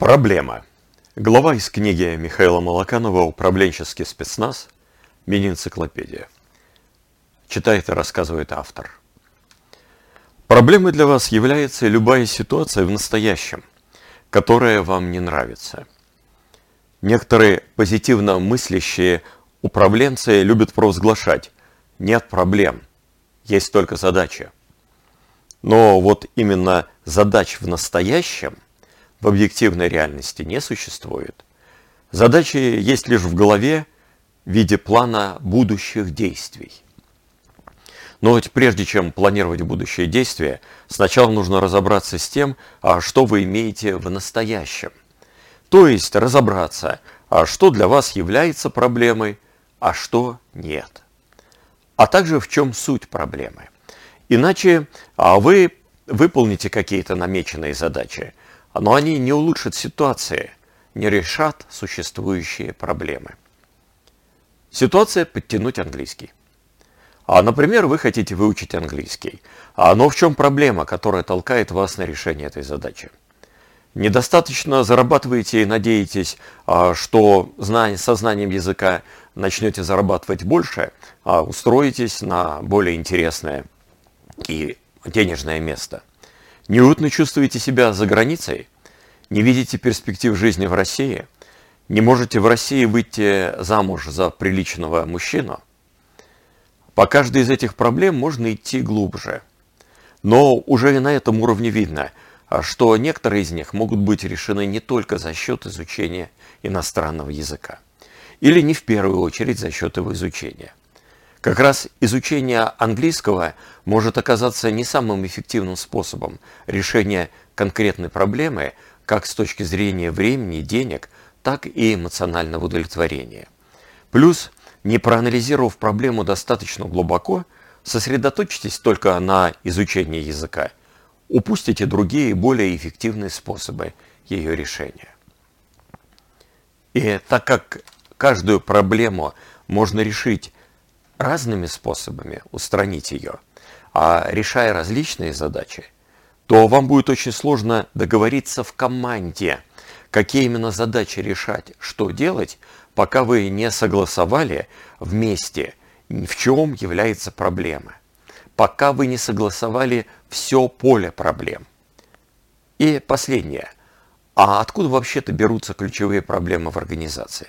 Проблема. Глава из книги Михаила Малаканова «Управленческий спецназ. Мини-энциклопедия». Читает и рассказывает автор. Проблемой для вас является любая ситуация в настоящем, которая вам не нравится. Некоторые позитивно мыслящие управленцы любят провозглашать «нет проблем, есть только задача». Но вот именно задач в настоящем в объективной реальности не существует. Задачи есть лишь в голове в виде плана будущих действий. Но ведь прежде чем планировать будущие действия, сначала нужно разобраться с тем, а что вы имеете в настоящем. То есть разобраться, а что для вас является проблемой, а что нет. А также в чем суть проблемы. Иначе а вы выполните какие-то намеченные задачи, но они не улучшат ситуации, не решат существующие проблемы. Ситуация подтянуть английский. А, например, вы хотите выучить английский. А, но в чем проблема, которая толкает вас на решение этой задачи? Недостаточно зарабатываете и надеетесь, а, что со знанием языка начнете зарабатывать больше, а устроитесь на более интересное и денежное место. Неуютно чувствуете себя за границей? Не видите перспектив жизни в России? Не можете в России выйти замуж за приличного мужчину? По каждой из этих проблем можно идти глубже. Но уже и на этом уровне видно, что некоторые из них могут быть решены не только за счет изучения иностранного языка. Или не в первую очередь за счет его изучения. Как раз изучение английского может оказаться не самым эффективным способом решения конкретной проблемы, как с точки зрения времени, денег, так и эмоционального удовлетворения. Плюс, не проанализировав проблему достаточно глубоко, сосредоточьтесь только на изучении языка, упустите другие более эффективные способы ее решения. И так как каждую проблему можно решить разными способами устранить ее, а решая различные задачи, то вам будет очень сложно договориться в команде, какие именно задачи решать, что делать, пока вы не согласовали вместе, в чем является проблема, пока вы не согласовали все поле проблем. И последнее. А откуда вообще-то берутся ключевые проблемы в организации?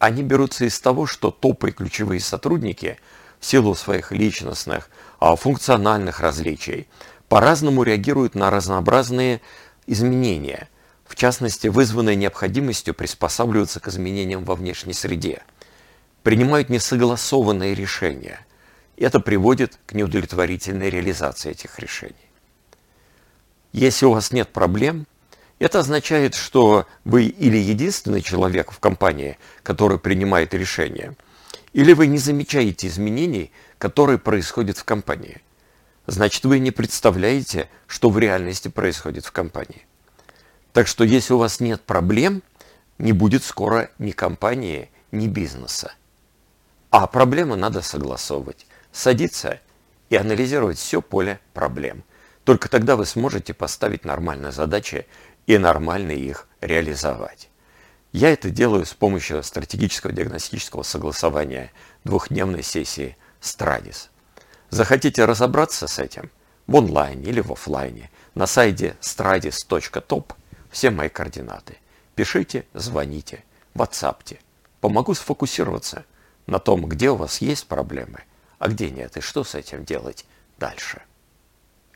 Они берутся из того, что топы ключевые сотрудники в силу своих личностных, а, функциональных различий по-разному реагируют на разнообразные изменения, в частности, вызванные необходимостью приспосабливаться к изменениям во внешней среде, принимают несогласованные решения. Это приводит к неудовлетворительной реализации этих решений. Если у вас нет проблем, это означает, что вы или единственный человек в компании, который принимает решения, или вы не замечаете изменений, которые происходят в компании. Значит, вы не представляете, что в реальности происходит в компании. Так что если у вас нет проблем, не будет скоро ни компании, ни бизнеса. А проблемы надо согласовывать, садиться и анализировать все поле проблем. Только тогда вы сможете поставить нормальные задачи и нормально их реализовать. Я это делаю с помощью стратегического диагностического согласования двухдневной сессии Страдис. Захотите разобраться с этим в онлайне или в офлайне на сайте stradis.top все мои координаты. Пишите, звоните, ватсапте. Помогу сфокусироваться на том, где у вас есть проблемы, а где нет, и что с этим делать дальше.